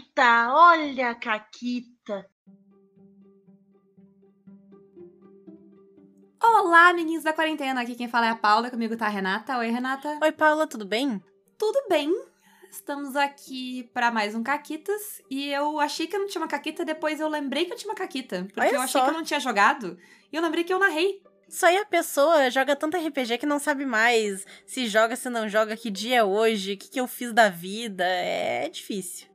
Caquita, olha a Caquita. Olá, meninos da quarentena. Aqui quem fala é a Paula, comigo tá a Renata. Oi, Renata. Oi, Paula, tudo bem? Tudo bem. Estamos aqui para mais um Caquitas. E eu achei que eu não tinha uma Caquita, depois eu lembrei que eu tinha uma Caquita. Porque Olha eu achei só. que eu não tinha jogado. E eu lembrei que eu narrei. Só aí a pessoa joga tanto RPG que não sabe mais se joga, se não joga, que dia é hoje, o que, que eu fiz da vida. É difícil.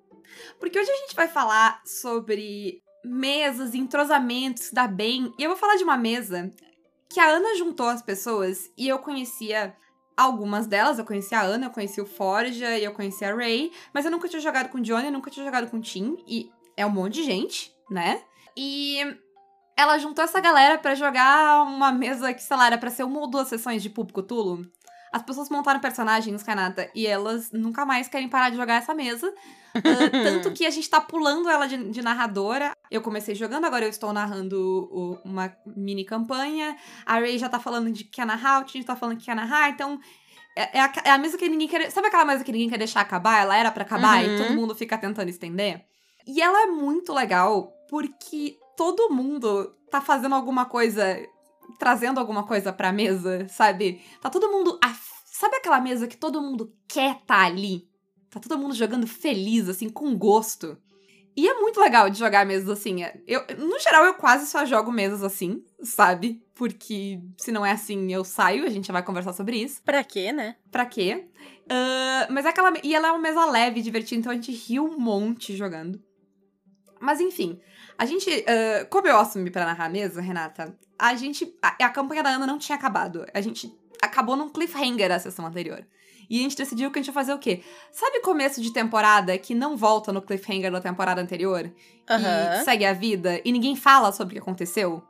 Porque hoje a gente vai falar sobre mesas, entrosamentos, da bem. E eu vou falar de uma mesa que a Ana juntou as pessoas e eu conhecia algumas delas. Eu conhecia a Ana, eu conhecia o Forja e eu conhecia a Ray. Mas eu nunca tinha jogado com o Johnny, eu nunca tinha jogado com o Tim. E é um monte de gente, né? E ela juntou essa galera pra jogar uma mesa que, sei lá, era pra ser uma ou duas sessões de Público Tulo. As pessoas montaram personagens, Renata, e elas nunca mais querem parar de jogar essa mesa. Ah, tanto que a gente tá pulando ela de, de narradora. Eu comecei jogando, agora eu estou narrando o- uma mini campanha. A Ray já tá falando de que quer narrar, o Tim tá falando que quer narrar, então. É, é a, é a mesa que ninguém quer. Sabe aquela mesa que ninguém quer deixar acabar? Ela era pra acabar e Uhum. todo mundo fica tentando estender. E ela é muito legal porque todo mundo tá fazendo alguma coisa, trazendo alguma coisa pra mesa, sabe? Tá todo mundo. af- Sabe aquela mesa que todo mundo quer tá ali? Tá todo mundo jogando feliz, assim, com gosto. E é muito legal de jogar mesas assim. É- Eu, no geral, eu quase só jogo mesas assim, sabe? Porque se não é assim, eu saio, a gente vai conversar sobre isso. Pra quê, né? Pra quê? Ah, mas é aquela. E ela é uma mesa leve, divertida, então a gente riu um monte jogando. Mas enfim, a gente. ah, como eu assumi pra narrar a mesa, Renata, a gente. A, a campanha da Ana não tinha acabado. A gente acabou num cliffhanger a sessão anterior. E a gente decidiu que a gente ia fazer o quê? Sabe começo de temporada que não volta no cliffhanger da temporada anterior? E Aham. segue a vida e ninguém fala sobre o que aconteceu?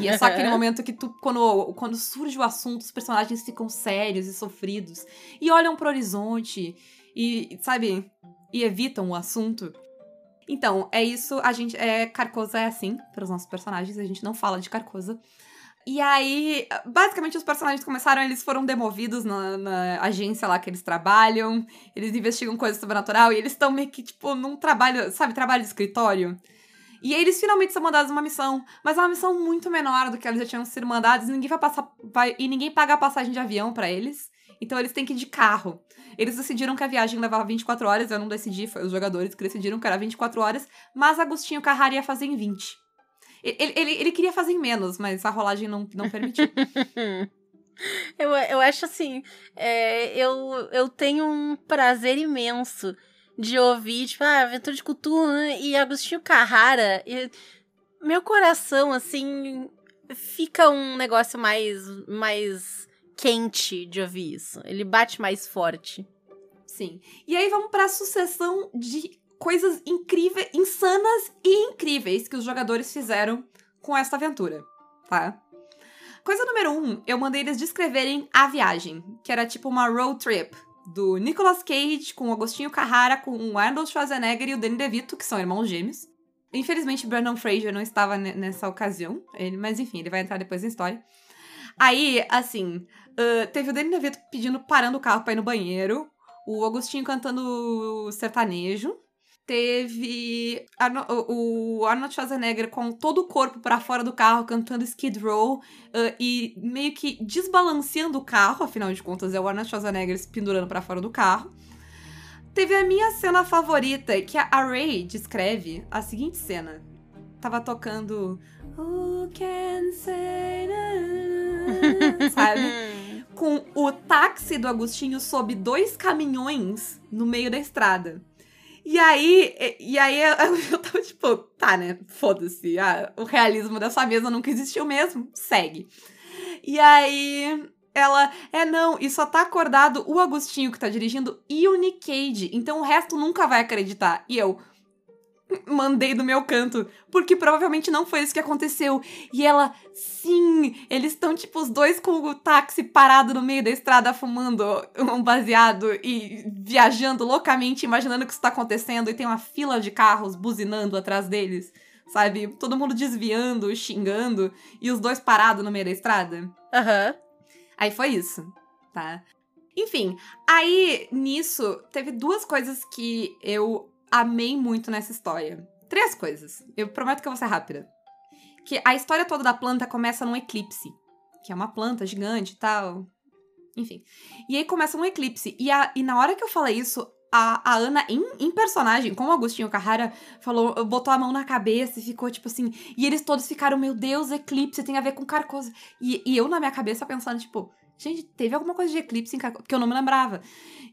E é só aquele momento que tu, quando, quando surge o assunto, os personagens ficam sérios e sofridos e olham pro horizonte e, sabe, e evitam o assunto. Então, é isso, a gente, é, Carcosa é assim, para os nossos personagens, a gente não fala de Carcosa. E aí, basicamente, os personagens começaram, eles foram demovidos na, na agência lá que eles trabalham, eles investigam coisa sobrenatural e eles estão meio que, tipo, num trabalho, sabe, trabalho de escritório. E aí eles finalmente são mandados uma missão, mas é uma missão muito menor do que eles já tinham sido mandados, e ninguém vai passar, vai, e ninguém paga a passagem de avião pra eles. Então eles têm que ir de carro. Eles decidiram que a viagem levava 24 horas, eu não decidi, foi os jogadores que decidiram que era 24 horas, mas Agostinho Carrara ia fazer em 20. Ele, ele, ele queria fazer em menos, mas a rolagem não, não permitiu. Eu, eu acho assim, é, eu, eu tenho um prazer imenso de ouvir, tipo, ah, Aventura de Cthulhu né, e Agostinho Carrara. E meu coração, assim, fica um negócio mais, mais quente de ouvir isso. Ele bate mais forte. Sim. E aí vamos pra sucessão de coisas incríveis, insanas e incríveis que os jogadores fizeram com esta aventura, tá? Coisa número um, eu mandei eles descreverem a viagem, que era tipo uma road trip do Nicolas Cage com o Agostinho Carrara, com o Arnold Schwarzenegger e o Danny DeVito, que são irmãos gêmeos. Infelizmente, Brandon Fraser não estava ne- nessa ocasião, ele, mas enfim, ele vai entrar depois na história. Aí, assim, ah, teve o Danny DeVito pedindo, parando o carro pra ir no banheiro, o Agostinho cantando sertanejo. Teve Arno- o Arnold Schwarzenegger com todo o corpo pra fora do carro cantando Skid Row ah, e meio que desbalanceando o carro, afinal de contas é o Arnold Schwarzenegger se pendurando pra fora do carro. Teve a minha cena favorita, que a Ray descreve a seguinte cena. Tava tocando Who can say na, sabe? Com o táxi do Agostinho sob dois caminhões no meio da estrada. E aí, e, aí eu, eu tava tipo, tá, né? Foda-se. ah, o realismo dessa mesa nunca existiu mesmo. Segue. E aí ela, é não, e só tá acordado o Agostinho que tá dirigindo e o Nick Cage. Então o resto nunca vai acreditar. E eu mandei do meu canto, porque provavelmente não foi isso que aconteceu. E ela, sim, eles estão tipo os dois com o táxi parado no meio da estrada fumando um baseado e viajando loucamente, imaginando que isso tá acontecendo e tem uma fila de carros buzinando atrás deles. Sabe? Todo mundo desviando, xingando e os dois parados no meio da estrada. Aham. Aí foi isso, tá? Enfim, aí nisso teve duas coisas que eu amei muito nessa história? Três coisas. Eu prometo que eu vou ser rápida. Que a história toda da planta começa num eclipse. Que é uma planta gigante e tal. Enfim. E aí começa um eclipse. E, a, e na hora que eu falei isso, a, a Ana, em, em personagem, como o Agostinho Carrara falou, botou a mão na cabeça e ficou tipo assim. E eles todos ficaram, meu Deus, eclipse tem a ver com Carcosa. E, e eu na minha cabeça pensando, tipo, gente, teve alguma coisa de eclipse em? Porque eu não me lembrava.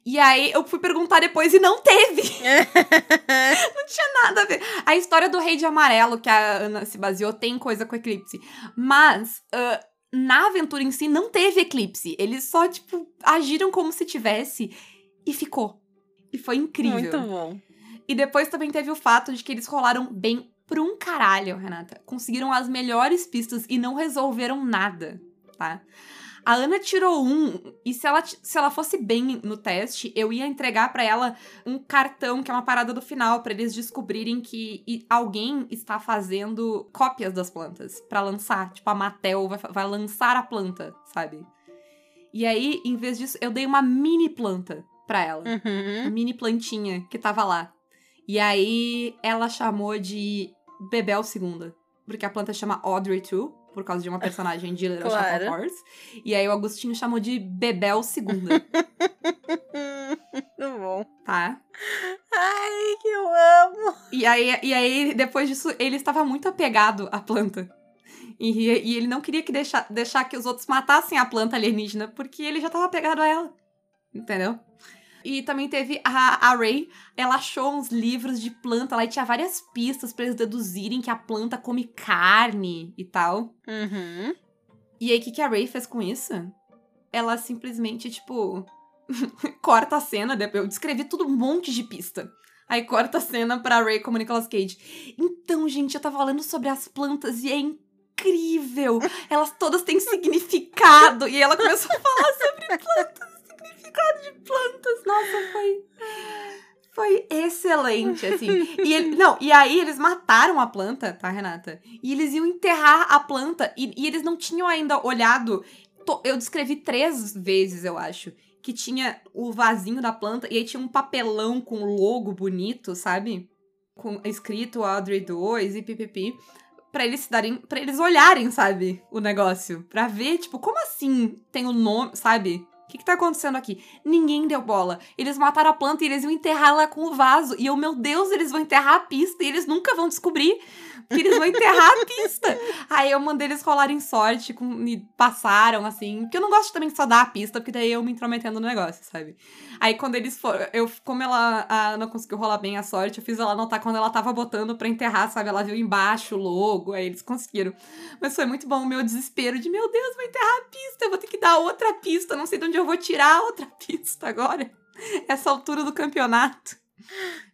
E aí eu fui perguntar depois e não teve. não tinha nada a ver. A história do Rei de Amarelo, que a Ana se baseou, tem coisa com eclipse. Mas. Uh, na aventura em si não teve eclipse. Eles só, tipo, agiram como se tivesse e ficou. E foi incrível. Muito bom. E depois também teve o fato de que eles rolaram bem por um caralho, Renata. Conseguiram as melhores pistas e não resolveram nada, tá? A Ana tirou um, e se ela, se ela fosse bem no teste, eu ia entregar para ela um cartão, que é uma parada do final, para eles descobrirem que alguém está fazendo cópias das plantas para lançar. Tipo, a Mattel vai, vai lançar a planta, sabe? E aí, em vez disso, eu dei uma mini planta pra ela. Uhum. Uma mini plantinha que tava lá. E aí, ela chamou de Bebel Segunda. Porque a planta chama Audrey 2 por causa de uma personagem de Little Claro. Shop of Horrors. E aí o Agostinho chamou de Bebel Segunda, Muito bom. tá? Ai, que eu amo. E aí, e aí, depois disso, ele estava muito apegado à planta. E, e ele não queria que deixar, deixar que os outros matassem a planta alienígena, porque ele já estava apegado a ela. Entendeu? E também teve a, a Ray, ela achou uns livros de planta lá e tinha várias pistas para eles deduzirem que a planta come carne e tal. Uhum. E aí, o que, que a Ray fez com isso? Ela simplesmente, tipo, corta a cena. de- Eu descrevi tudo um monte de pista. Aí corta a cena pra Ray como Nicolas Cage. Então, gente, eu tava lendo sobre as plantas e é incrível. Elas todas têm significado. E ela começou a falar sobre plantas. Nossa, foi. Foi excelente, assim. E ele- não, e aí eles mataram a planta, tá, Renata? E eles iam enterrar a planta. E, e eles não tinham ainda olhado. Eu descrevi três vezes, eu acho. Que tinha o vasinho da planta e aí tinha um papelão com logo bonito, sabe? Com escrito Audrey 2 e pipipi. Pra eles se darem. para eles olharem, sabe? O negócio. Pra ver, tipo, como assim tem o nome, sabe? Que, que tá acontecendo aqui? Ninguém deu bola. Eles mataram a planta e eles iam enterrar ela com o vaso. E eu, meu Deus, eles vão enterrar a pista e eles nunca vão descobrir que eles vão enterrar a pista. Aí eu mandei eles rolarem sorte com, e passaram, assim. Porque eu não gosto também de só dar a pista, porque daí eu me intrometendo no negócio, sabe? Aí quando eles foram. Eu, como ela a Ana conseguiu rolar bem a sorte, eu fiz ela anotar quando ela tava botando pra enterrar, sabe? Ela viu embaixo o logo, aí eles conseguiram. Mas foi muito bom o meu desespero de, meu Deus, vai enterrar a pista, eu vou ter que dar outra pista, não sei de onde eu vou tirar outra pista agora. Essa altura do campeonato.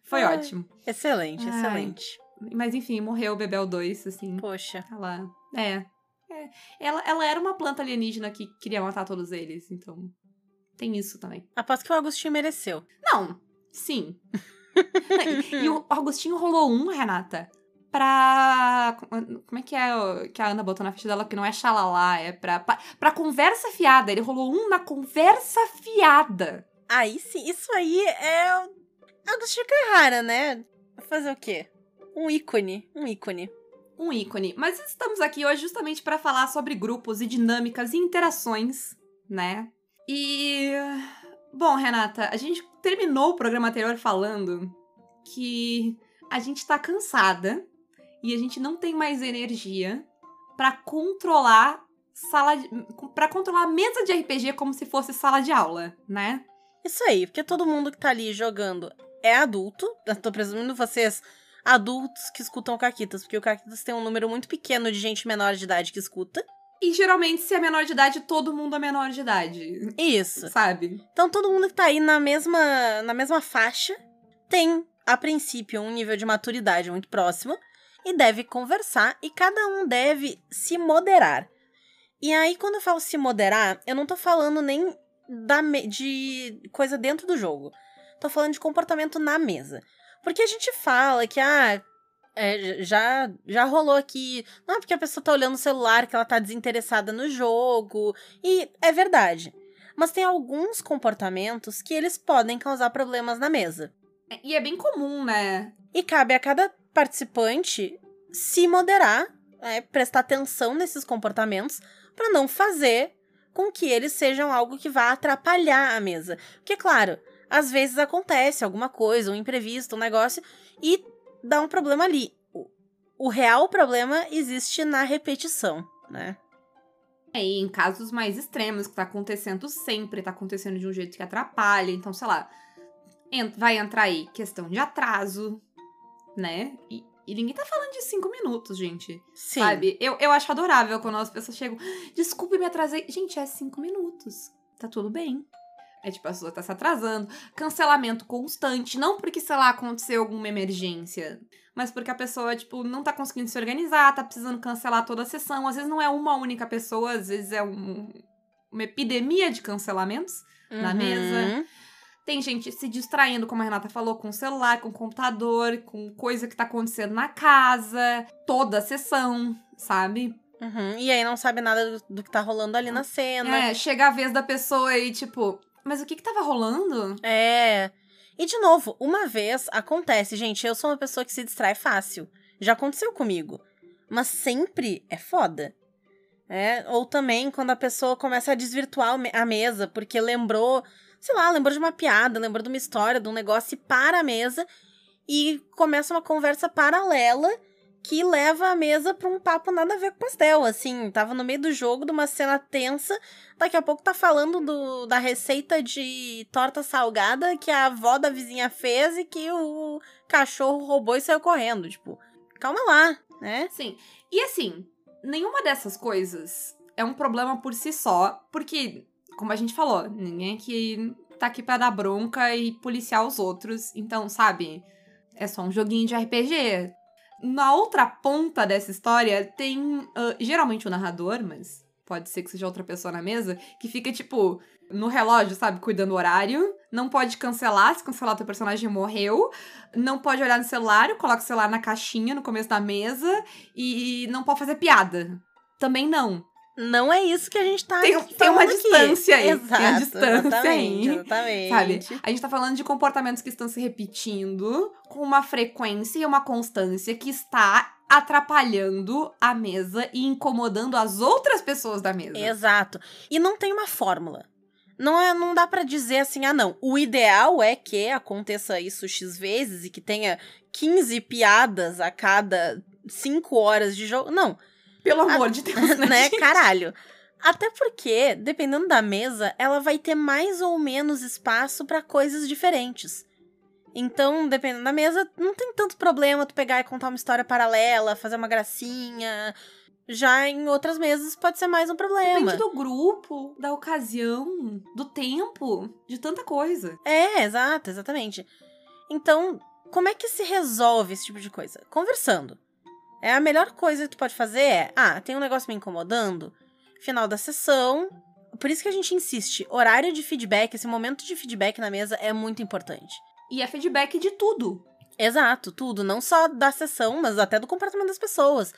Foi Ai. ótimo. Excelente, Ai. excelente. Mas enfim, morreu o Bebel 2, assim. Poxa. Ela. É. É. Ela, ela era uma planta alienígena que queria matar todos eles, então. Tem isso também. Aposto que o Agostinho mereceu. Não, sim. e, e o Agostinho rolou um, Renata, pra. Como é que é que a Ana botou na ficha dela que não é xalala, é pra, pra, pra conversa fiada. Ele rolou um na conversa fiada. Aí sim, isso aí é Agostinho Carrara, né? Vai Fazer o quê? Um ícone, um ícone. Um ícone. Mas estamos aqui hoje justamente para falar sobre grupos e dinâmicas e interações, né? E. Bom, Renata, a gente terminou o programa anterior falando que a gente tá cansada e a gente não tem mais energia pra controlar sala de, para controlar a mesa de RPG como se fosse sala de aula, né? Isso aí, porque todo mundo que tá ali jogando é adulto. Eu tô presumindo vocês adultos que escutam o Caquitas, porque o Caquitas tem um número muito pequeno de gente menor de idade que escuta. E geralmente se é menor de idade, todo mundo é menor de idade, Isso. sabe? Então todo mundo que tá aí na mesma, na mesma faixa tem, a princípio, um nível de maturidade muito próximo e deve conversar e cada um deve se moderar. E aí, quando eu falo se moderar, eu não tô falando nem da de coisa dentro do jogo. Tô falando de comportamento na mesa. Porque a gente fala que, ah, é, já, já rolou aqui. Não é porque a pessoa tá olhando o celular que ela tá desinteressada no jogo. E é verdade. Mas tem alguns comportamentos que eles podem causar problemas na mesa. E é bem comum, né? E cabe a cada participante se moderar, né, prestar atenção nesses comportamentos para não fazer com que eles sejam algo que vá atrapalhar a mesa. Porque, claro, às vezes acontece alguma coisa, um imprevisto, um negócio, e dá um problema ali. O, real problema existe na repetição, né? É, e em casos mais extremos, que tá acontecendo sempre, tá acontecendo de um jeito que atrapalha, então, sei lá, vai entrar aí questão de atraso, né? E, e ninguém tá falando de cinco minutos, gente. Sim. Sabe? Eu, eu acho adorável quando as pessoas chegam. Desculpe, me atrasei. Gente, é cinco minutos. Tá tudo bem. É tipo, a pessoa tá se atrasando. Cancelamento constante. Não porque, sei lá, aconteceu alguma emergência. Mas porque a pessoa, tipo, não tá conseguindo se organizar, tá precisando cancelar toda a sessão. Às vezes não é uma única pessoa, às vezes é um, uma epidemia de cancelamentos uhum. na mesa. Tem gente se distraindo, como a Renata falou, com o celular, com o computador, com coisa que tá acontecendo na casa, toda a sessão, sabe? Uhum. E aí não sabe nada do, do, que tá rolando ali na cena. É, chega a vez da pessoa e tipo, mas o que que tava rolando? É. E de novo, uma vez acontece, gente, eu sou uma pessoa que se distrai fácil. Já aconteceu comigo. Mas sempre é foda. É, ou também quando a pessoa começa a desvirtuar a mesa porque lembrou sei lá, lembrou de uma piada, lembrou de uma história, de um negócio e para a mesa e começa uma conversa paralela que leva a mesa para um papo nada a ver com pastel, assim, tava no meio do jogo, de uma cena tensa, daqui a pouco tá falando do, da receita de torta salgada que a avó da vizinha fez e que o cachorro roubou e saiu correndo, tipo, calma lá, né? Sim, e assim, nenhuma dessas coisas é um problema por si só, porque como a gente falou, ninguém aqui tá aqui pra dar bronca e policiar os outros. Então, sabe? É só um joguinho de RPG. Na outra ponta dessa história tem uh, geralmente o narrador, mas pode ser que seja outra pessoa na mesa, que fica tipo no relógio, sabe, cuidando do horário, não pode cancelar, se cancelar teu personagem morreu, não pode olhar no celular, coloca o celular na caixinha no começo da mesa e não pode fazer piada. Também não. Não é isso que a gente tá Tem, tem uma aqui. distância aí. Exato, tem a distância exatamente, aí. Exatamente. Sabe? A gente tá falando de comportamentos que estão se repetindo com uma frequência e uma constância que está atrapalhando a mesa e incomodando as outras pessoas da mesa. Exato. E não tem uma fórmula. Não, é, não dá para dizer assim, ah, não. O ideal é que aconteça isso X vezes e que tenha 15 piadas a cada 5 horas de jogo. Não. Pelo amor a, de Deus, né? né? Caralho. Até porque, dependendo da mesa, ela vai ter mais ou menos espaço para coisas diferentes. Então, dependendo da mesa, não tem tanto problema tu pegar e contar uma história paralela, fazer uma gracinha. Já em outras mesas pode ser mais um problema. Depende do grupo, da ocasião, do tempo, de tanta coisa. É, exato, exatamente. Então, como é que se resolve esse tipo de coisa? Conversando. É a melhor coisa que tu pode fazer é, ah, tem um negócio me incomodando, final da sessão. Por isso que a gente insiste, horário de feedback, esse momento de feedback na mesa é muito importante. E é feedback de tudo. Exato, tudo, não só da sessão, mas até do comportamento das pessoas.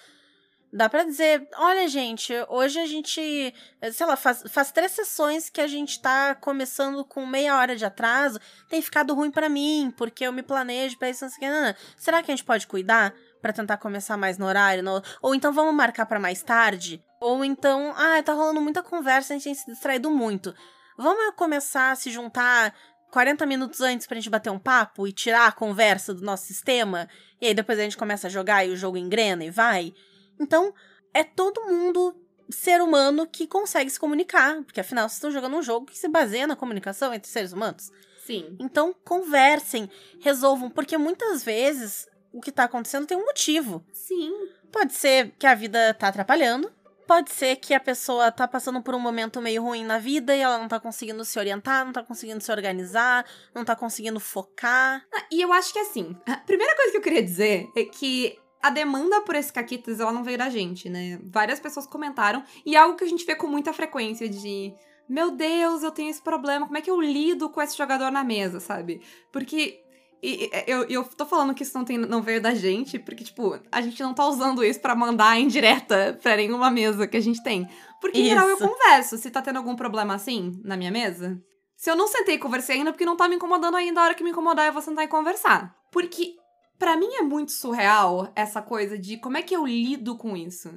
Dá pra dizer, olha, gente, hoje a gente, sei lá, faz, faz três sessões que a gente tá começando com meia hora de atraso, tem ficado ruim para mim, porque eu me planejo pra isso, não sei o que. Será que a gente pode cuidar? Para tentar começar mais no horário, no... ou então vamos marcar para mais tarde, ou então, ah, tá rolando muita conversa, a gente tem se distraído muito. Vamos começar a se juntar 40 minutos antes pra gente bater um papo e tirar a conversa do nosso sistema, e aí depois a gente começa a jogar e o jogo engrena e vai. Então, é todo mundo ser humano que consegue se comunicar, porque afinal vocês estão jogando um jogo que se baseia na comunicação entre seres humanos. Sim. Então, conversem, resolvam, porque muitas vezes o que tá acontecendo tem um motivo. Sim. Pode ser que a vida tá atrapalhando. Pode ser que a pessoa tá passando por um momento meio ruim na vida e ela não tá conseguindo se orientar, não tá conseguindo se organizar, não tá conseguindo focar. Ah, e eu acho que assim, a primeira coisa que eu queria dizer é que a demanda por esse caquitas, ela não veio da gente, né? Várias pessoas comentaram, e é algo que a gente vê com muita frequência de meu Deus, eu tenho esse problema, como é que eu lido com esse jogador na mesa, sabe? Porque e eu, eu tô falando que isso não, tem, não veio da gente, porque, tipo, a gente não tá usando isso para mandar em direta pra nenhuma mesa que a gente tem. Porque, em geral, eu converso. Se tá tendo algum problema assim na minha mesa, Se eu não sentei e conversei ainda, porque não tá me incomodando ainda, a hora que me incomodar eu vou sentar e conversar. Porque para mim é muito surreal essa coisa de como é que eu lido com isso.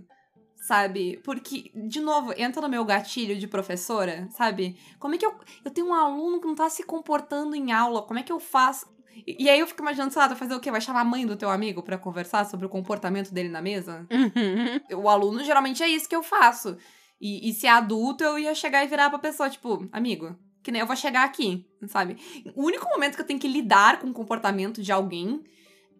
Sabe? Porque, de novo, entra no meu gatilho de professora, sabe? Como é que eu. Eu tenho um aluno que não tá se comportando em aula, como é que eu faço? E, e aí eu fico imaginando, sei lá, vai fazer o quê? Vai chamar a mãe do teu amigo para conversar sobre o comportamento dele na mesa? Uhum. O aluno geralmente é isso que eu faço. E, e se é adulto, eu ia chegar e virar pra pessoa, tipo, amigo, que nem eu vou chegar aqui, sabe? O único momento que eu tenho que lidar com o comportamento de alguém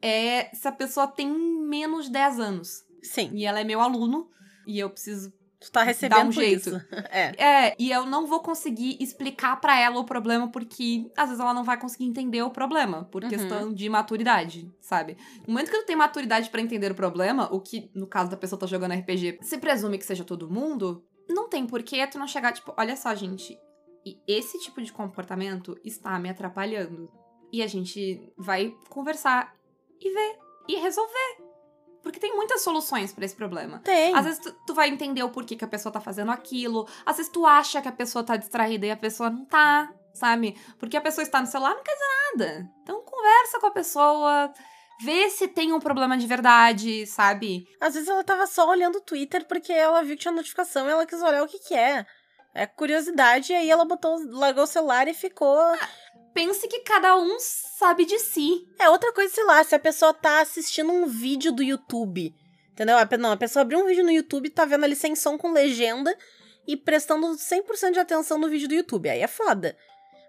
é se a pessoa tem menos de 10 anos. Sim, E ela é meu aluno. E eu preciso. Tu tá recebendo um jeito. isso. É. É, e eu não vou conseguir explicar pra ela o problema, porque às vezes ela não vai conseguir entender o problema, por Uhum. questão de maturidade, sabe? No momento que tu tem maturidade pra entender o problema, o que, no caso da pessoa tá jogando RPG, se presume que seja todo mundo, não tem porquê tu não chegar, tipo, olha só, gente, e esse tipo de comportamento está me atrapalhando. E a gente vai conversar e ver e resolver. Porque tem muitas soluções pra esse problema. Tem. Às vezes tu, tu vai entender o porquê que a pessoa tá fazendo aquilo. Às vezes tu acha que a pessoa tá distraída e a pessoa não tá, sabe? Porque a pessoa está no celular não quer dizer nada. Então conversa com a pessoa, vê se tem um problema de verdade, sabe? Às vezes ela tava só olhando o Twitter porque ela viu que tinha notificação e ela quis olhar o que que é. É curiosidade, e aí ela botou, largou o celular e ficou. Pense que cada um sabe de si. É outra coisa, sei lá, se a pessoa tá assistindo um vídeo do YouTube. Entendeu? Não, a pessoa abriu um vídeo no YouTube, tá vendo ali sem som com legenda e prestando 100% de atenção no vídeo do YouTube. Aí é foda.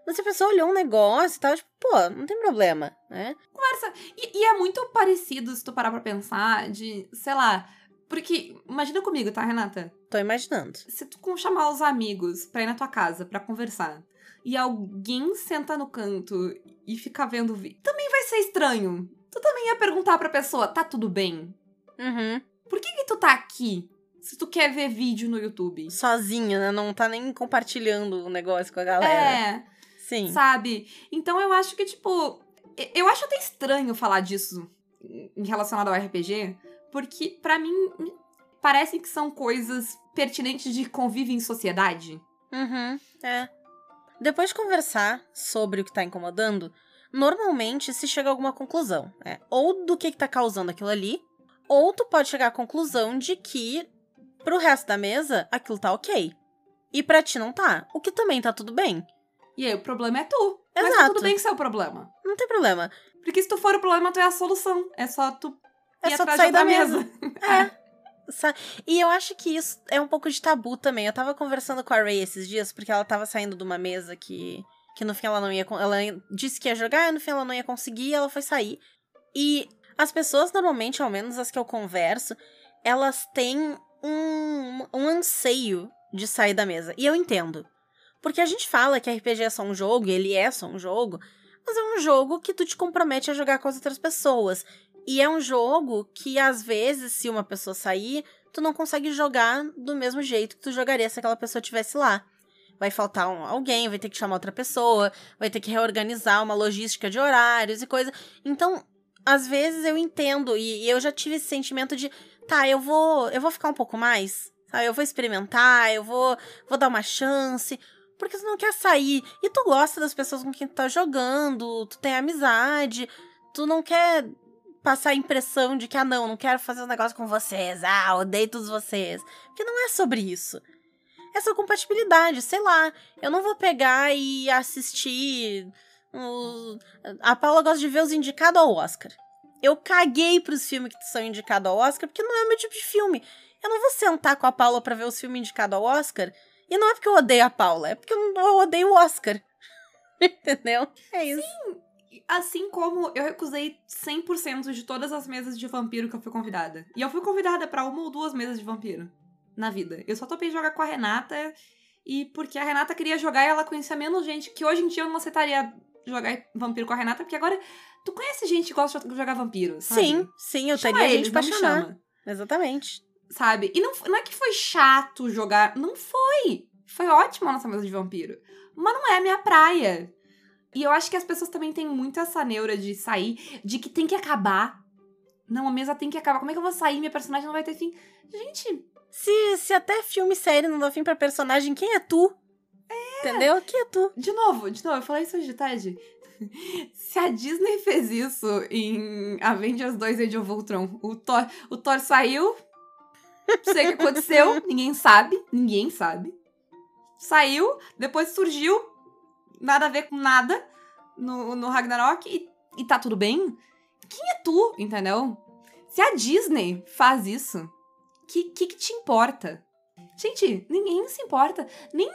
Mas se a pessoa olhou um negócio e tal, tipo, pô, não tem problema, né? Conversa. E, e é muito parecido, se tu parar pra pensar, de, sei lá. Porque, imagina comigo, tá, Renata? Tô imaginando. se tu chamar os amigos pra ir na tua casa pra conversar e alguém senta no canto e fica vendo o vídeo, também vai ser estranho. Tu também ia perguntar pra pessoa, tá tudo bem? Uhum. Por que que tu tá aqui se tu quer ver vídeo no YouTube? Sozinho, né? Não tá nem compartilhando o negócio com a galera. É, Sim. sabe? Então eu acho que, tipo, eu acho até estranho falar disso em relacionado ao RPG, porque pra mim me parece que são coisas pertinentes de convívio em sociedade. Uhum, é. Depois de conversar sobre o que tá incomodando, normalmente se chega a alguma conclusão, né? Ou do que, que tá causando aquilo ali, ou tu pode chegar à conclusão de que, pro resto da mesa, aquilo tá ok. E pra ti não tá. O que também tá tudo bem. E aí o problema é tu. Mas tá Exato. tudo bem que isso é o problema. Não tem problema. Porque se tu for o problema, tu é a solução. É só tu É só sair da outra mesa. É. E eu acho que isso é um pouco de tabu também. Eu tava conversando com a Ray esses dias, porque ela tava saindo de uma mesa que, que no fim ela não ia. Ela disse que ia jogar, e no fim ela não ia conseguir, e ela foi sair. E as pessoas, normalmente, ao menos as que eu converso, elas têm um, um anseio de sair da mesa. E eu entendo. Porque a gente fala que RPG é só um jogo, e ele é só um jogo, mas é um jogo que tu te compromete a jogar com as outras pessoas. E é um jogo que, às vezes, se uma pessoa sair, tu não consegue jogar do mesmo jeito que tu jogaria se aquela pessoa estivesse lá. Vai faltar um- alguém, vai ter que chamar outra pessoa, vai ter que reorganizar uma logística de horários e coisa. Então, às vezes eu entendo, e, e eu já tive esse sentimento de, tá, eu vou, eu vou ficar um pouco mais, sabe? Eu vou experimentar, eu vou, vou dar uma chance. Porque tu não quer sair. E tu gosta das pessoas com quem tu tá jogando, tu tem amizade, tu não quer passar a impressão de que, ah, não, não quero fazer um negócio com vocês, ah, odeio todos vocês. Porque não é sobre isso. É sobre compatibilidade, sei lá. Eu não vou pegar e assistir. A Paula gosta de ver os indicados ao Oscar. Eu caguei pros filmes que são indicados ao Oscar, porque não é o meu tipo de filme. Eu não vou sentar com a Paula pra ver os filmes indicados ao Oscar. E não é porque eu odeio a Paula, é porque eu, odeio o Oscar. Entendeu? É isso. Assim como eu recusei 100% de todas as mesas de vampiro que eu fui convidada. E eu fui convidada pra uma ou duas mesas de vampiro na vida. Eu só topei jogar com a Renata e porque a Renata queria jogar e ela conhecia menos gente, que hoje em dia eu não aceitaria jogar vampiro com a Renata, porque agora tu conhece gente que gosta de jogar vampiro, sabe? Sim, sim, eu Chama teria gente pra chamar. chama, Exatamente. sabe? E não, não é que foi chato jogar, não foi. Foi ótimo a nossa mesa de vampiro. Mas não é a minha praia. E eu acho que as pessoas também têm muito essa neura de sair, de que tem que acabar. Não, a mesa tem que acabar. Como é que eu vou sair? Minha personagem não vai ter fim. Gente, Se, se até filme e série não dá fim pra personagem, quem é tu? Entendeu? Que é tu. De novo, de novo, eu falei isso hoje de tarde. Se a Disney fez isso em Avengers 2 Age of Ultron, o Thor, o Thor saiu, não sei o que aconteceu, ninguém sabe, ninguém sabe. Saiu, depois surgiu, nada a ver com nada no, no Ragnarok e, e tá tudo bem. Quem é tu, entendeu? Se a Disney faz isso, o que, que, que te importa? Gente, ninguém se importa. Nem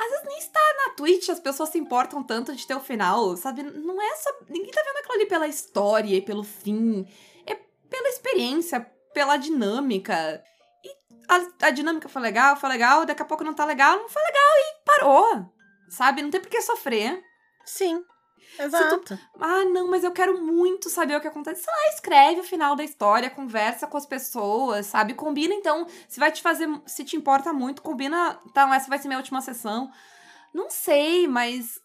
às vezes nem está na Twitch, as pessoas se importam tanto de ter o final, sabe? Não é só. Ninguém tá vendo aquilo ali pela história e pelo fim. É pela experiência, pela dinâmica. E a, a dinâmica foi legal, foi legal, daqui a pouco não tá legal, não foi legal e parou. Sabe? Não tem por que sofrer. Sim. Exato. Ah, não, mas eu quero muito saber o que acontece. Sei lá, escreve o final da história, conversa com as pessoas, sabe? Combina, então, se vai te fazer. Se te importa muito, combina. Então, essa vai ser minha última sessão. Não sei, mas.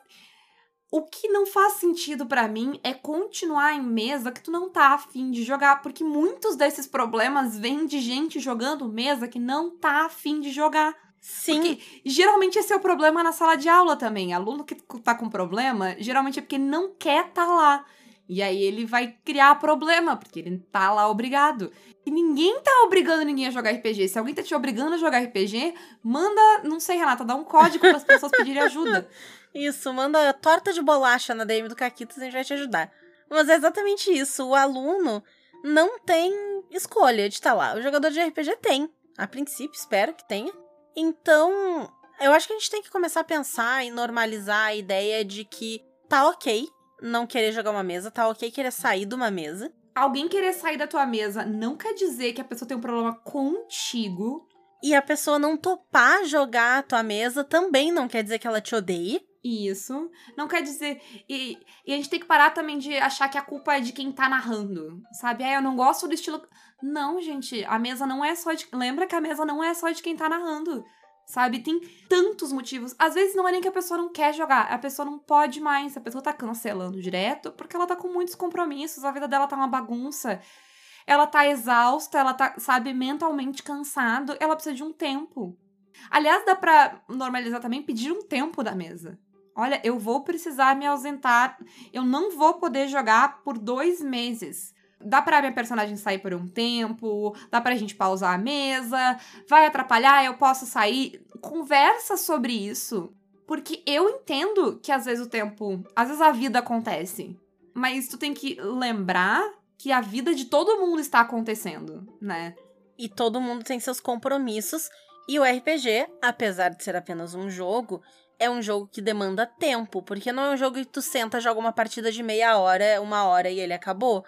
O que não faz sentido para mim é continuar em mesa que tu não tá afim de jogar, porque muitos desses problemas vêm de gente jogando mesa que não tá afim de jogar. Sim. Porque geralmente esse é o problema na sala de aula também. Aluno que tá com problema, geralmente é porque não quer tá lá. E aí ele vai criar problema, porque ele tá lá obrigado. E ninguém tá obrigando ninguém a jogar RPG. Se alguém tá te obrigando a jogar RPG, manda, não sei, Renata, dá um código para as pessoas pedirem ajuda. Isso, manda torta de bolacha na DM do Caquitas, a gente vai te ajudar. Mas é exatamente isso. O aluno não tem escolha de estar tá lá. O jogador de RPG tem. A princípio, espero que tenha. Então, eu acho que a gente tem que começar a pensar e normalizar a ideia de que tá ok não querer jogar uma mesa, tá ok querer sair de uma mesa. Alguém querer sair da tua mesa não quer dizer que a pessoa tem um problema contigo. E a pessoa não topar jogar a tua mesa também não quer dizer que ela te odeie. Isso. Não quer dizer. E, e, a gente tem que parar também de achar que a culpa é de quem tá narrando. Sabe? É, eu não gosto do estilo. Não, gente. A mesa não é só de. Lembra que a mesa não é só de quem tá narrando. Sabe? Tem tantos motivos. Às vezes não é nem que a pessoa não quer jogar. A pessoa não pode mais. A pessoa tá cancelando direto porque ela tá com muitos compromissos. A vida dela tá uma bagunça. Ela tá exausta, ela tá, sabe, mentalmente cansado. Ela precisa de um tempo. Aliás, dá pra normalizar também pedir um tempo da mesa. Olha, eu vou precisar me ausentar. Eu não vou poder jogar por dois meses. Dá pra minha personagem sair por um tempo, dá pra gente pausar a mesa, vai atrapalhar, eu posso sair. Conversa sobre isso. Porque eu entendo que às vezes o tempo. Às vezes a vida acontece. Mas tu tem que lembrar que a vida de todo mundo está acontecendo, né? E todo mundo tem seus compromissos. E o RPG, apesar de ser apenas um jogo, é um jogo que demanda tempo, porque não é um jogo que tu senta, joga uma partida de meia hora, uma hora e ele acabou.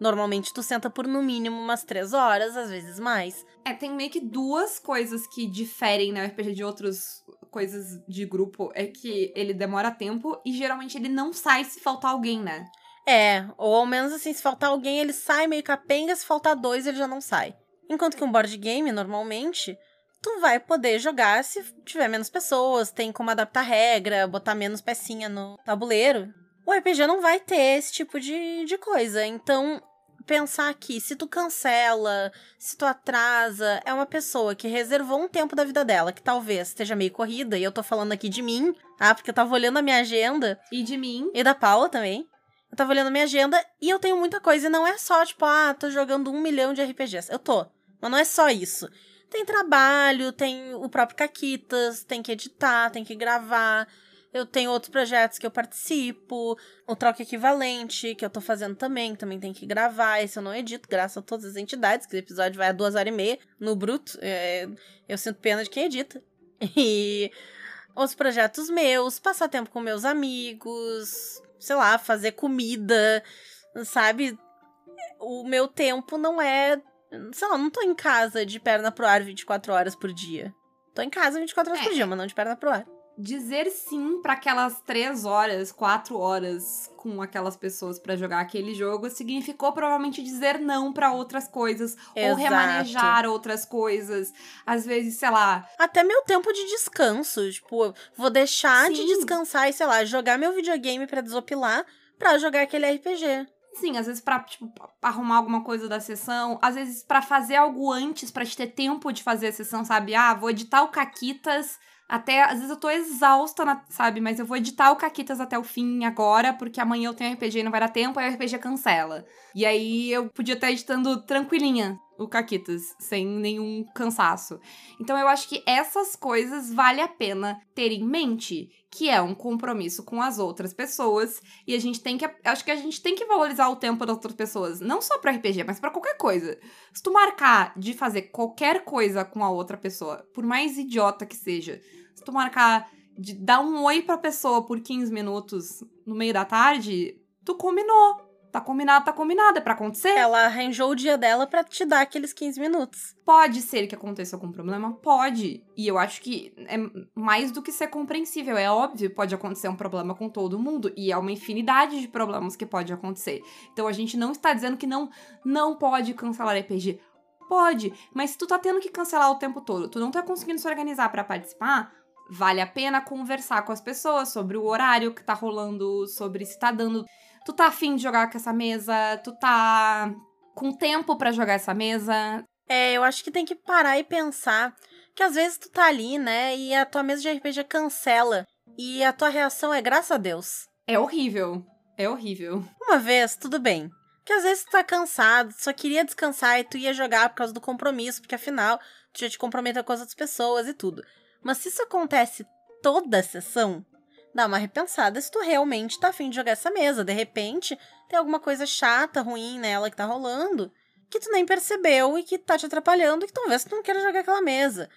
Normalmente tu senta por no mínimo umas três horas, às vezes mais. É, tem meio que duas coisas que diferem né, o RPG de outras coisas de grupo. É que ele demora tempo e geralmente ele não sai se faltar alguém, né? É, ou ao menos assim, se faltar alguém, ele sai meio capenga, se faltar dois, ele já não sai. Enquanto que um board game, normalmente, tu vai poder jogar se tiver menos pessoas, tem como adaptar regra, botar menos pecinha no tabuleiro. O RPG não vai ter esse tipo de, de coisa. Então, pensar que se tu cancela, se tu atrasa, é uma pessoa que reservou um tempo da vida dela, que talvez esteja meio corrida, e eu tô falando aqui de mim, tá? Porque eu tava olhando a minha agenda. E de mim. E da Paula também. Eu tava olhando a minha agenda e eu tenho muita coisa. E não é só, tipo, ah, tô jogando um milhão de RPGs. Eu tô. Mas não é só isso. Tem trabalho, tem o próprio Caquitas, tem que editar, tem que gravar. Eu tenho outros projetos que eu participo, o Troca Equivalente, que eu tô fazendo também, também tem que gravar. Esse eu não edito, graças a todas as entidades, que o episódio vai a duas horas e meia no bruto. É, eu sinto pena de quem edita. E outros projetos meus, passar tempo com meus amigos, sei lá, fazer comida, sabe? O meu tempo não é Sei lá, não tô em casa de perna pro ar 24 horas por dia. Tô em casa 24 horas é. por dia, mas não de perna pro ar. Dizer sim para aquelas três horas, quatro horas com aquelas pessoas para jogar aquele jogo significou provavelmente dizer não para outras coisas Exato. ou remanejar outras coisas. Às vezes, sei lá. Até meu tempo de descanso. Tipo, vou deixar sim. de descansar e, sei lá, jogar meu videogame para desopilar pra jogar aquele RPG. Sim, às vezes pra, tipo, arrumar alguma coisa da sessão, às vezes para fazer algo antes, para te ter tempo de fazer a sessão, sabe? Ah, vou editar o Caquitas Até, às vezes eu tô exausta, na- sabe? Mas eu vou editar o Caquitas até o fim agora, porque amanhã eu tenho RPG e não vai dar tempo, aí o RPG cancela. E aí eu podia estar editando tranquilinha o Caquitas, sem nenhum cansaço. Então eu acho que essas coisas vale a pena ter em mente, que é um compromisso com as outras pessoas, e a gente tem que. Acho que a gente tem que valorizar o tempo das outras pessoas, não só pra RPG, mas pra qualquer coisa. Se tu marcar de fazer qualquer coisa com a outra pessoa, por mais idiota que seja, se tu marcar de dar um oi pra pessoa por 15 minutos no meio da tarde, tu combinou. Tá combinado, tá combinado, é pra acontecer. Ela arranjou o dia dela pra te dar aqueles 15 minutos. Pode ser que aconteça algum problema? Pode. E eu acho que é mais do que ser compreensível. É óbvio, pode acontecer um problema com todo mundo. E é uma infinidade de problemas que pode acontecer. Então a gente não está dizendo que não, não pode cancelar RPG. Pode, mas se tu tá tendo que cancelar o tempo todo, tu não tá conseguindo se organizar pra participar, vale a pena conversar com as pessoas sobre o horário que tá rolando, sobre se tá dando. Tu tá afim de jogar com essa mesa, tu tá com tempo pra jogar essa mesa, É, eu acho que tem que parar e pensar que às vezes tu tá ali, né, e a tua mesa de RPG cancela. E a tua reação é graças a Deus. É horrível. É horrível. Uma vez, tudo bem. Que às vezes tu tá cansado, só queria descansar e tu ia jogar por causa do compromisso, porque afinal tu já te comprometeu com as outras pessoas e tudo. Mas se isso acontece toda a sessão, dá uma repensada se tu realmente tá afim de jogar essa mesa. De repente, tem alguma coisa chata, ruim nela que tá rolando, que tu nem percebeu e que tá te atrapalhando e que talvez tu não queira jogar aquela mesa.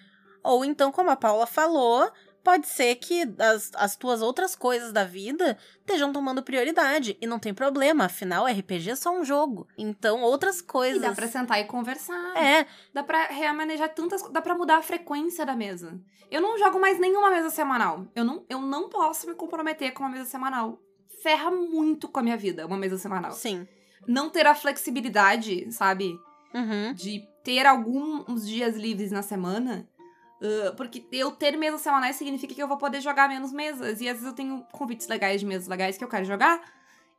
Ou então, como a Paula falou, pode ser que as, as tuas outras coisas da vida estejam tomando prioridade. E não tem problema, afinal, RPG é só um jogo. Então, outras E coisas. dá pra sentar e conversar. É, Dá pra remanejar tantas Dá pra mudar a frequência da mesa. Eu não jogo mais nenhuma mesa semanal. Eu não, eu não posso me comprometer com uma mesa semanal. Ferra muito com a minha vida, uma mesa semanal. sim. Não ter a flexibilidade, sabe? Uhum. De ter alguns dias livres na semana. Ah, porque eu ter mesas semanais significa que eu vou poder jogar menos mesas. E às vezes eu tenho convites legais de mesas legais que eu quero jogar.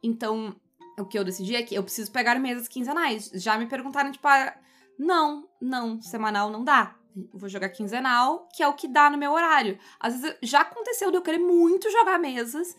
Então, o que eu decidi é que eu preciso pegar mesas quinzenais. Já me perguntaram, tipo, ah, não, não, semanal não dá. Eu vou jogar quinzenal, que é o que dá no meu horário. Às vezes já aconteceu de eu querer muito jogar mesas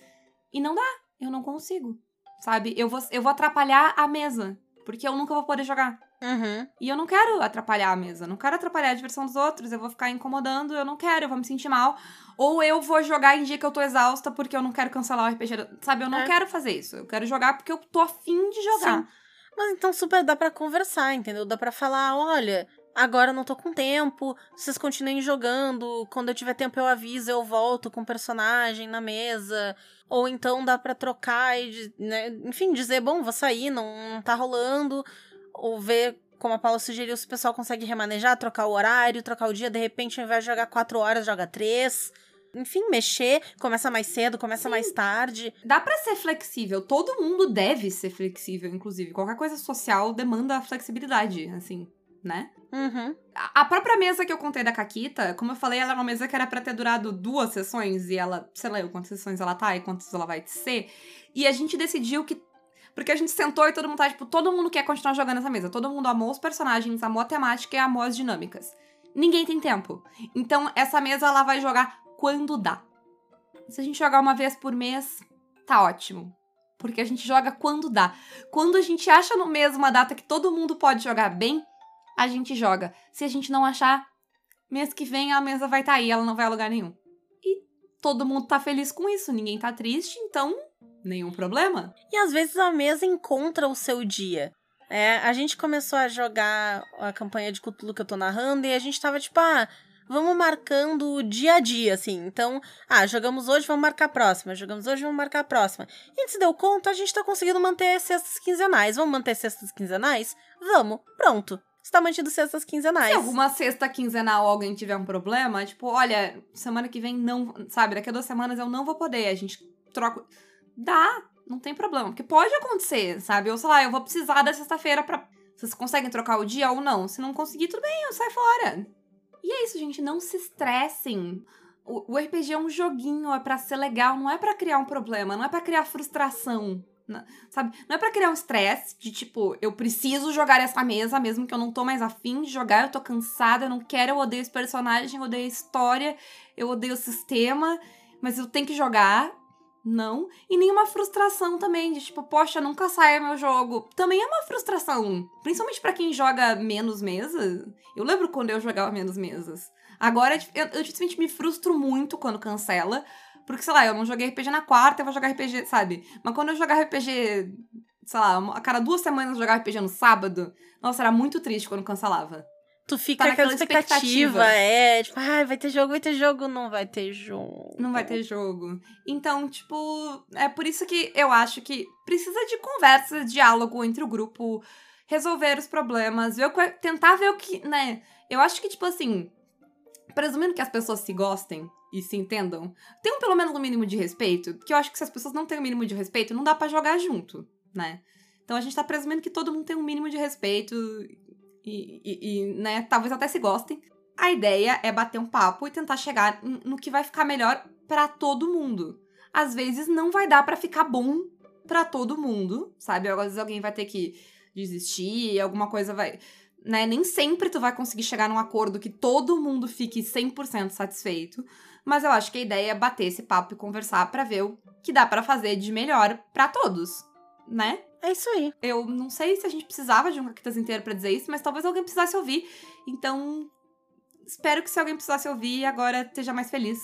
e não dá. Eu não consigo. Sabe? Eu vou, eu vou atrapalhar a mesa. Porque eu nunca vou poder jogar. Uhum. E eu não quero atrapalhar a mesa, não quero atrapalhar a diversão dos outros, eu vou ficar incomodando, eu não quero, eu vou me sentir mal. Ou eu vou jogar em dia que eu tô exausta porque eu não quero cancelar o RPG. Sabe, eu não É. quero fazer isso. Eu quero jogar porque eu tô afim de jogar. Sim. Mas então super dá pra conversar, entendeu? Dá pra falar, olha, agora eu não tô com tempo, vocês continuem jogando, quando eu tiver tempo eu aviso, eu volto com o personagem na mesa. Ou então dá pra trocar e, né, enfim, dizer, bom, vou sair, não, não tá rolando. Ou ver, como a Paula sugeriu, se o pessoal consegue remanejar, trocar o horário, trocar o dia, de repente, ao invés de jogar quatro horas, joga três. Enfim, mexer, começa mais cedo, começa mais tarde. Dá pra ser flexível. Todo mundo deve ser flexível, inclusive. Qualquer coisa social demanda flexibilidade, assim, né? Uhum. A própria mesa que eu contei da Caquita, como eu falei, ela é uma mesa que era pra ter durado duas sessões e ela, sei lá, quantas sessões ela tá e quantas ela vai ser. E a gente decidiu que. Porque a gente sentou e todo mundo tá, tipo, todo mundo quer continuar jogando essa mesa. Todo mundo amou os personagens, amou a temática e amou as dinâmicas. Ninguém tem tempo. Então, essa mesa ela vai jogar quando dá. Se a gente jogar uma vez por mês, tá ótimo. Porque a gente joga quando dá. Quando a gente acha no mês uma data que todo mundo pode jogar bem, a gente joga. Se a gente não achar, mês que vem a mesa vai estar tá aí, ela não vai a lugar nenhum. E todo mundo tá feliz com isso, ninguém tá triste, então nenhum problema. E às vezes a mesa encontra o seu dia. É, a gente começou a jogar a campanha de Cthulhu que eu tô narrando e a gente tava tipo, ah, vamos marcando o dia a dia, assim. Então, ah, jogamos hoje, vamos marcar a próxima. Jogamos hoje, vamos marcar a próxima. E a gente se deu conta, a gente tá conseguindo manter cestas quinzenais. Vamos manter cestas quinzenais? Vamos, pronto. Está mantido cestas quinzenais. Se alguma sexta quinzenal alguém tiver um problema, tipo, olha, semana que vem não, sabe, daqui a duas semanas eu não vou poder, a gente troca. Dá, não tem problema, porque pode acontecer, sabe? Ou sei lá, eu vou precisar da sexta-feira pra. Vocês conseguem trocar o dia ou não? Se não conseguir, tudo bem, eu saio fora. E é isso, gente, não se estressem. O, o RPG é um joguinho, é pra ser legal, não é pra criar um problema, não é pra criar frustração. Não, sabe? Não é pra criar um estresse de tipo, eu preciso jogar essa mesa, mesmo que eu não tô mais afim de jogar, eu tô cansada, eu não quero, eu odeio esse personagem, eu odeio a história, eu odeio o sistema, mas eu tenho que jogar. Não. E nenhuma frustração também, de tipo, poxa, nunca saia meu jogo. Também é uma frustração. Principalmente para quem joga menos mesas. Eu lembro quando eu jogava menos mesas. Agora, eu, eu dificilmente me frustro muito quando cancela. Porque, sei lá, eu não joguei RPG na quarta, eu vou jogar RPG, sabe? Mas quando eu jogava RPG, sei lá, a cada duas semanas eu jogava RPG no sábado, nossa, era muito triste quando cancelava. Tu fica tá aquela expectativa, expectativa, é, tipo, ah, vai ter jogo, vai ter jogo, não vai ter jogo. Não vai ter jogo. Então, tipo, é por isso que eu acho que precisa de conversa, diálogo entre o grupo, resolver os problemas, ver o, tentar ver o que, né? Eu acho que, tipo assim, presumindo que as pessoas se gostem e se entendam, tenham pelo menos um mínimo de respeito, que eu acho que se as pessoas não têm um mínimo de respeito, não dá para jogar junto, né? Então a gente tá presumindo que todo mundo tem um mínimo de respeito e, e, né, talvez até se gostem. A ideia é bater um papo e tentar chegar no que vai ficar melhor para todo mundo. Às vezes não vai dar para ficar bom para todo mundo, sabe? Às vezes alguém vai ter que desistir, alguma coisa vai, né? Nem sempre tu vai conseguir chegar num acordo que todo mundo fique 100% satisfeito, mas eu acho que a ideia é bater esse papo e conversar para ver o que dá para fazer de melhor para todos, né? É isso aí. Eu não sei se a gente precisava de um Caquitas inteiro para dizer isso, mas talvez alguém precisasse ouvir. Então, espero que se alguém precisasse ouvir, agora esteja mais feliz.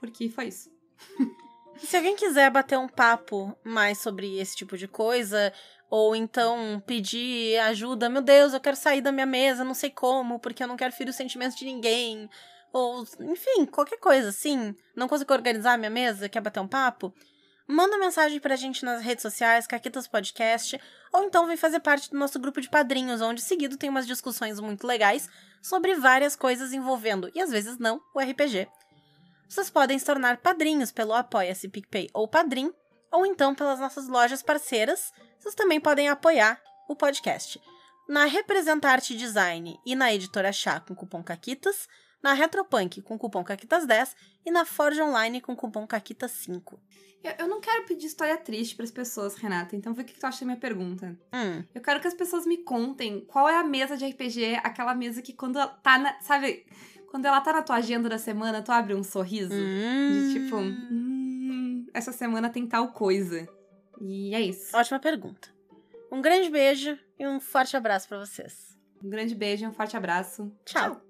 Porque foi isso. se alguém quiser bater um papo mais sobre esse tipo de coisa, ou então pedir ajuda, meu Deus, eu quero sair da minha mesa, não sei como, porque eu não quero ferir os sentimentos de ninguém. Ou, enfim, qualquer coisa assim. Não consigo organizar a minha mesa, quer bater um papo? Manda mensagem pra gente nas redes sociais, Caquitas Podcast, ou então vem fazer parte do nosso grupo de padrinhos, onde seguido tem umas discussões muito legais sobre várias coisas envolvendo, e às vezes não, o RPG. Vocês podem se tornar padrinhos pelo Apoia-se PicPay ou Padrim, ou então pelas nossas lojas parceiras, vocês também podem apoiar o podcast. Na Representarte Design e na Editora Chá com cupom CAQUITAS, na Retropunk com cupom CAQUITAS10 e na Forge Online com cupom CAQUITAS5. Eu, eu não quero pedir história triste para as pessoas, Renata. Então, vê o que tu acha da minha pergunta. Hum. Eu quero que as pessoas me contem qual é a mesa de RPG, aquela mesa que quando ela tá na. Sabe? Quando ela tá na tua agenda da semana, tu abre um sorriso. Hum. De tipo, hum, essa semana tem tal coisa. E é isso. Ótima pergunta. Um grande beijo e um forte abraço para vocês. Um grande beijo e um forte abraço. Tchau. Tchau.